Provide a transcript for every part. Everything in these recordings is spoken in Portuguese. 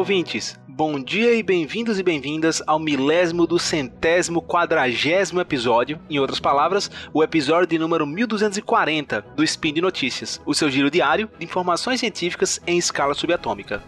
ouvintes! Bom dia e bem-vindos e bem-vindas ao milésimo do centésimo quadragésimo episódio, em outras palavras, o episódio de número 1240 do Spin de Notícias, o seu giro diário de informações científicas em escala subatômica.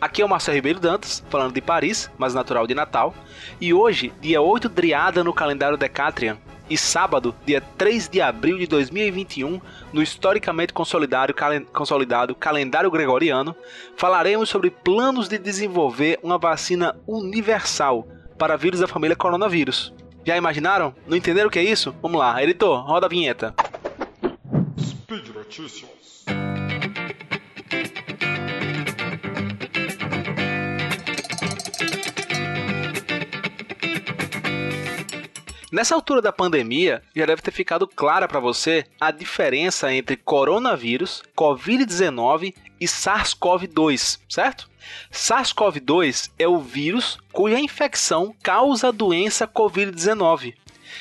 Aqui é o Marcelo Ribeiro Dantas, falando de Paris, mas natural de Natal, e hoje, dia 8 Driada no calendário Decatrian, e sábado, dia 3 de abril de 2021, no historicamente consolidado, calen consolidado calendário gregoriano, falaremos sobre planos de desenvolver uma vacina universal para vírus da família coronavírus. Já imaginaram? Não entenderam o que é isso? Vamos lá, editor, roda a vinheta. Speed Notícias. Nessa altura da pandemia, já deve ter ficado clara para você a diferença entre coronavírus, Covid-19 e SARS-CoV-2, certo? SARS-CoV-2 é o vírus cuja infecção causa a doença Covid-19.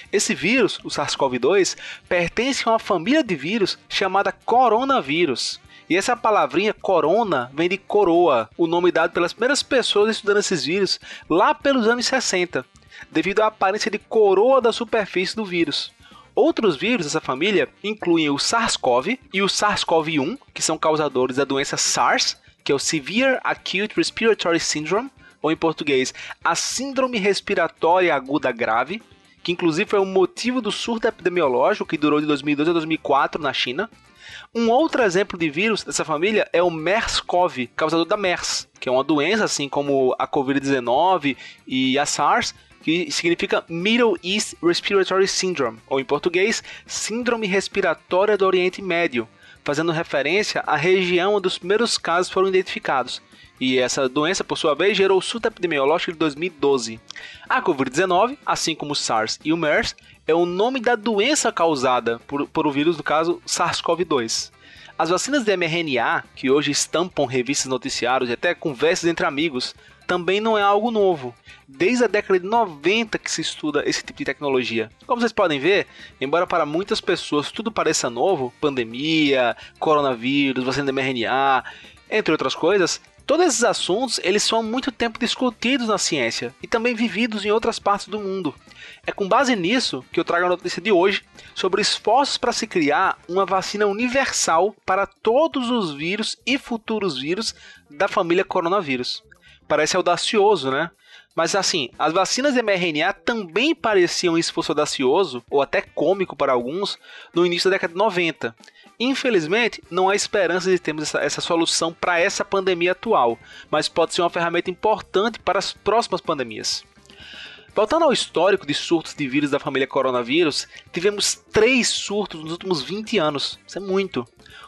Esse vírus, o SARS-CoV-2, pertence a uma família de vírus chamada coronavírus. E essa palavrinha corona vem de coroa, o nome dado pelas primeiras pessoas estudando esses vírus lá pelos anos 60 devido à aparência de coroa da superfície do vírus. Outros vírus dessa família incluem o SARS-CoV e o SARS-CoV-1, que são causadores da doença SARS, que é o Severe Acute Respiratory Syndrome, ou em português, a Síndrome Respiratória Aguda Grave, que inclusive foi o motivo do surto epidemiológico que durou de 2002 a 2004 na China. Um outro exemplo de vírus dessa família é o MERS-CoV, causador da MERS, que é uma doença assim como a Covid-19 e a SARS, que significa Middle East Respiratory Syndrome, ou em português, Síndrome Respiratória do Oriente Médio, fazendo referência à região onde os primeiros casos foram identificados. E essa doença, por sua vez, gerou o surto epidemiológico de 2012. A Covid-19, assim como o SARS e o MERS, é o nome da doença causada por, por o vírus, no caso SARS-CoV-2. As vacinas de mRNA, que hoje estampam revistas noticiários e até conversas entre amigos, também não é algo novo. Desde a década de 90 que se estuda esse tipo de tecnologia. Como vocês podem ver, embora para muitas pessoas tudo pareça novo, pandemia, coronavírus, vacina de mRNA, entre outras coisas, Todos esses assuntos eles são há muito tempo discutidos na ciência e também vividos em outras partes do mundo. É com base nisso que eu trago a notícia de hoje sobre esforços para se criar uma vacina universal para todos os vírus e futuros vírus da família coronavírus parece audacioso, né? Mas assim, as vacinas de mRNA também pareciam esforço audacioso, ou até cômico para alguns, no início da década de 90. Infelizmente, não há esperança de termos essa, essa solução para essa pandemia atual, mas pode ser uma ferramenta importante para as próximas pandemias. Voltando ao histórico de surtos de vírus da família coronavírus, tivemos três surtos nos últimos 20 anos. Isso é muito.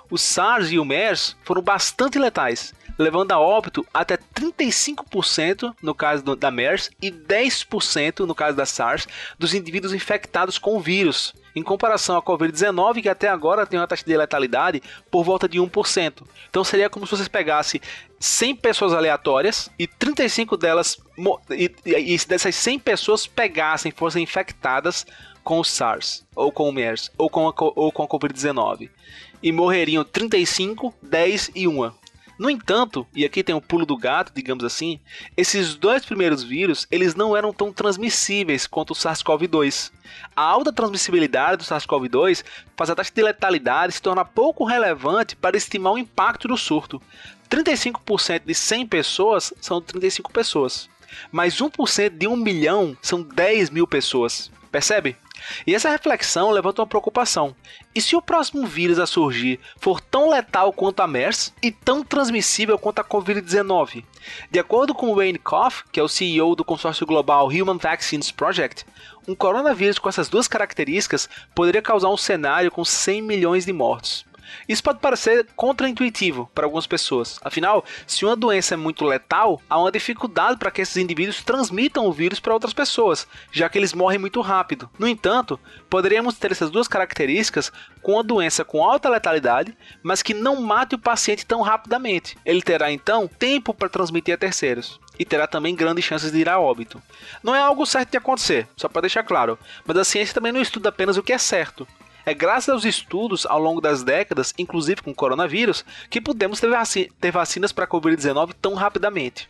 O SARS e o MERS foram bastante letais, levando a óbito até 35% no caso da MERS e 10% no caso da SARS dos indivíduos infectados com o vírus, em comparação à Covid-19, que até agora tem uma taxa de letalidade por volta de 1%. Então seria como se vocês pegassem 100 pessoas aleatórias e 35 delas, e, e dessas 100 pessoas pegassem, fossem infectadas com o SARS, ou com o MERS, ou com a, ou com a Covid-19. E morreriam 35, 10 e 1. No entanto, e aqui tem o um pulo do gato, digamos assim, esses dois primeiros vírus, eles não eram tão transmissíveis quanto o SARS-CoV-2. A alta transmissibilidade do SARS-CoV-2 faz a taxa de letalidade se tornar pouco relevante para estimar o impacto do surto. 35% de 100 pessoas são 35 pessoas, mas 1% de 1 milhão são 10 mil pessoas. Percebe? E essa reflexão levanta uma preocupação. E se o próximo vírus a surgir for tão letal quanto a MERS e tão transmissível quanto a Covid-19? De acordo com Wayne Koff, que é o CEO do consórcio global Human Vaccines Project, um coronavírus com essas duas características poderia causar um cenário com 100 milhões de mortos. Isso pode parecer contraintuitivo para algumas pessoas. Afinal, se uma doença é muito letal, há uma dificuldade para que esses indivíduos transmitam o vírus para outras pessoas, já que eles morrem muito rápido. No entanto, poderíamos ter essas duas características com uma doença com alta letalidade, mas que não mate o paciente tão rapidamente. Ele terá então tempo para transmitir a terceiros e terá também grandes chances de ir a óbito. Não é algo certo de acontecer, só para deixar claro, mas a ciência também não estuda apenas o que é certo, É graças aos estudos ao longo das décadas, inclusive com o coronavírus, que pudemos ter, vacinas para a Covid-19 tão rapidamente.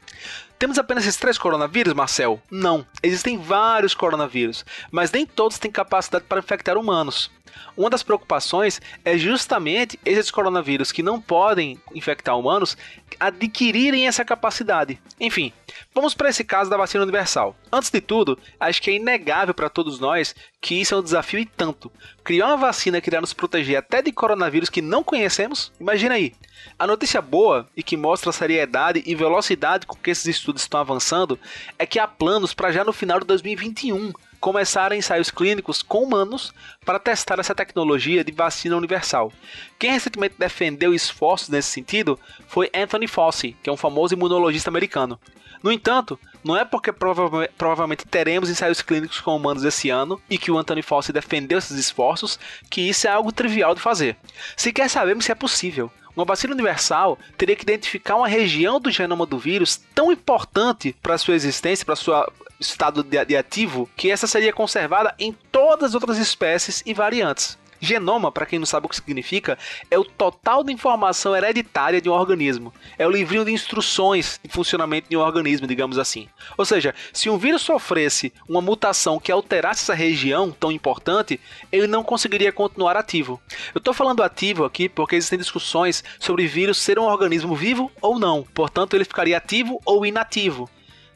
Temos apenas esses três coronavírus, Marcel? Não. Existem vários coronavírus, mas nem todos têm capacidade para infectar humanos. Uma das preocupações é justamente esses coronavírus que não podem infectar humanos adquirirem essa capacidade. Enfim, vamos para esse caso da vacina universal. Antes de tudo, acho que é inegável para todos nós que isso é um desafio e tanto. Criar uma vacina que irá nos proteger até de coronavírus que não conhecemos? Imagina aí. A notícia boa e que mostra a seriedade e velocidade com que esses estudos estão avançando é que há planos para já no final de 2021 começaram ensaios clínicos com humanos para testar essa tecnologia de vacina universal. Quem recentemente defendeu esforços nesse sentido foi Anthony Fauci, que é um famoso imunologista americano. No entanto, não é porque prova provavelmente teremos ensaios clínicos com humanos esse ano e que o Anthony Fauci defendeu esses esforços que isso é algo trivial de fazer. Sequer sabemos se é possível. Uma vacina universal teria que identificar uma região do genoma do vírus tão importante para sua existência, para sua estado de ativo, que essa seria conservada em todas as outras espécies e variantes. Genoma, para quem não sabe o que significa, é o total de informação hereditária de um organismo. É o livrinho de instruções de funcionamento de um organismo, digamos assim. Ou seja, se um vírus sofresse uma mutação que alterasse essa região tão importante, ele não conseguiria continuar ativo. Eu estou falando ativo aqui porque existem discussões sobre vírus ser um organismo vivo ou não. Portanto, ele ficaria ativo ou inativo.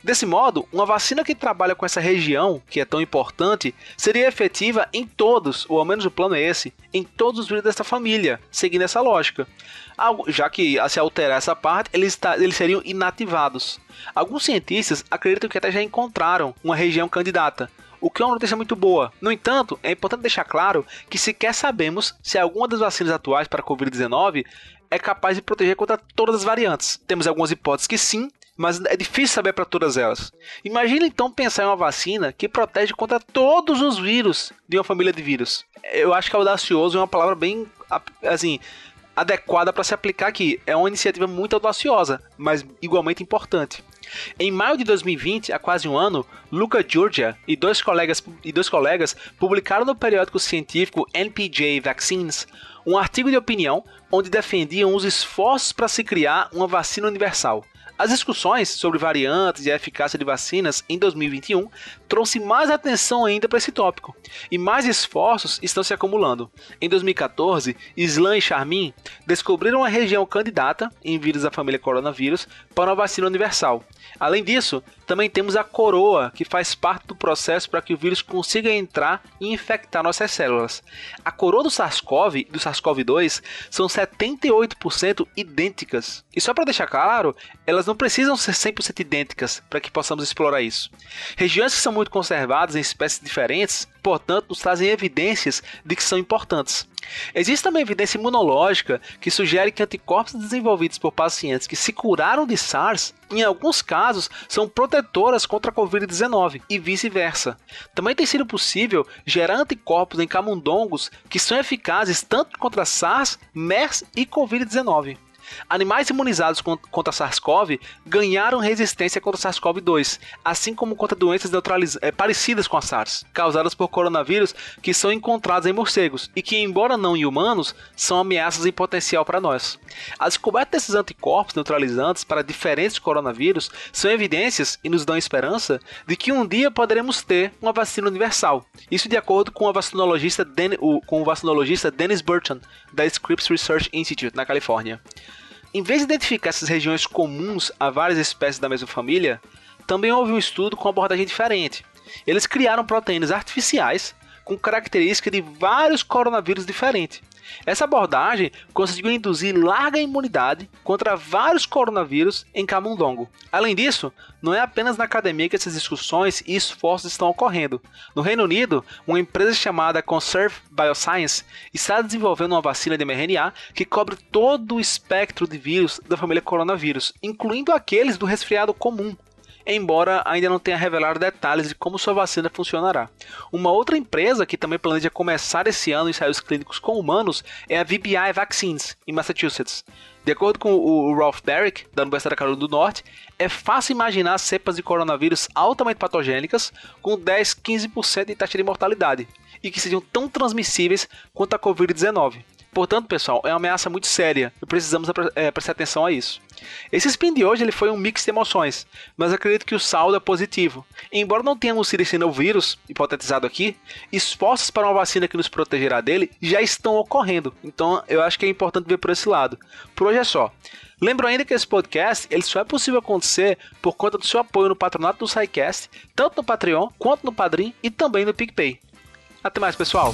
Desse modo, uma vacina que trabalha com essa região, que é tão importante, seria efetiva em todos, ou ao menos o plano é esse, em todos os vírus dessa família, seguindo essa lógica. Já que se alterar essa parte, eles, eles seriam inativados. Alguns cientistas acreditam que até já encontraram uma região candidata, o que é uma notícia muito boa. No entanto, é importante deixar claro que sequer sabemos se alguma das vacinas atuais para a Covid-19 é capaz de proteger contra todas as variantes. Temos algumas hipóteses que sim, mas é difícil saber para todas elas. Imagina então pensar em uma vacina que protege contra todos os vírus de uma família de vírus. Eu acho que audacioso é uma palavra bem assim adequada para se aplicar aqui. É uma iniciativa muito audaciosa, mas igualmente importante. Em maio de 2020, há quase um ano, Luca Giorgia e dois colegas, e dois colegas publicaram no periódico científico NPJ Vaccines um artigo de opinião onde defendiam os esforços para se criar uma vacina universal. As discussões sobre variantes e a eficácia de vacinas em 2021 trouxe mais atenção ainda para esse tópico, e mais esforços estão se acumulando. Em 2014, Islam e Charmin descobriram uma região candidata em vírus da família coronavírus para uma vacina universal. Além disso, também temos a coroa, que faz parte do processo para que o vírus consiga entrar e infectar nossas células. A coroa do SARS-CoV e do SARS-CoV-2 são 78% idênticas. E só para deixar claro, elas não precisam ser 100% idênticas para que possamos explorar isso. Regiões que são muito conservadas em espécies diferentes, portanto, nos trazem evidências de que são importantes. Existe também evidência imunológica que sugere que anticorpos desenvolvidos por pacientes que se curaram de SARS, em alguns casos, são protetoras contra a Covid-19 e vice-versa. Também tem sido possível gerar anticorpos em camundongos que são eficazes tanto contra SARS, MERS e Covid-19. Animais imunizados contra SARS-CoV ganharam resistência contra SARS-CoV-2, assim como contra doenças é, parecidas com a SARS, causadas por coronavírus que são encontrados em morcegos e que, embora não em humanos, são ameaças em potencial para nós. A descoberta desses anticorpos neutralizantes para diferentes coronavírus são evidências e nos dão esperança de que um dia poderemos ter uma vacina universal. Isso de acordo com, vacinologista o, com o vacinologista Dennis Burton, da Scripps Research Institute, na Califórnia. Em vez de identificar essas regiões comuns a várias espécies da mesma família, também houve um estudo com abordagem diferente. Eles criaram proteínas artificiais com características de vários coronavírus diferentes. Essa abordagem conseguiu induzir larga imunidade contra vários coronavírus em camundongo. Além disso, não é apenas na academia que essas discussões e esforços estão ocorrendo. No Reino Unido, uma empresa chamada Conserve Bioscience está desenvolvendo uma vacina de mRNA que cobre todo o espectro de vírus da família coronavírus, incluindo aqueles do resfriado comum. Embora ainda não tenha revelado detalhes de como sua vacina funcionará. Uma outra empresa que também planeja começar esse ano ensaios clínicos com humanos é a VBI Vaccines, em Massachusetts. De acordo com o Ralph Derrick, da Universidade da Carolina do Norte, é fácil imaginar cepas de coronavírus altamente patogênicas com 10, 15% de taxa de mortalidade e que sejam tão transmissíveis quanto a Covid-19. Portanto, pessoal, é uma ameaça muito séria e precisamos é, prestar atenção a isso. Esse spin de hoje ele foi um mix de emoções, mas acredito que o saldo é positivo. embora não tenhamos sido esse novo vírus, hipotetizado aqui, esforços para uma vacina que nos protegerá dele já estão ocorrendo. Então eu acho que é importante ver por esse lado. Por hoje é só. Lembro ainda que esse podcast ele só é possível acontecer por conta do seu apoio no patronato do SciCast, tanto no Patreon quanto no Padrim e também no PicPay. Até mais, pessoal!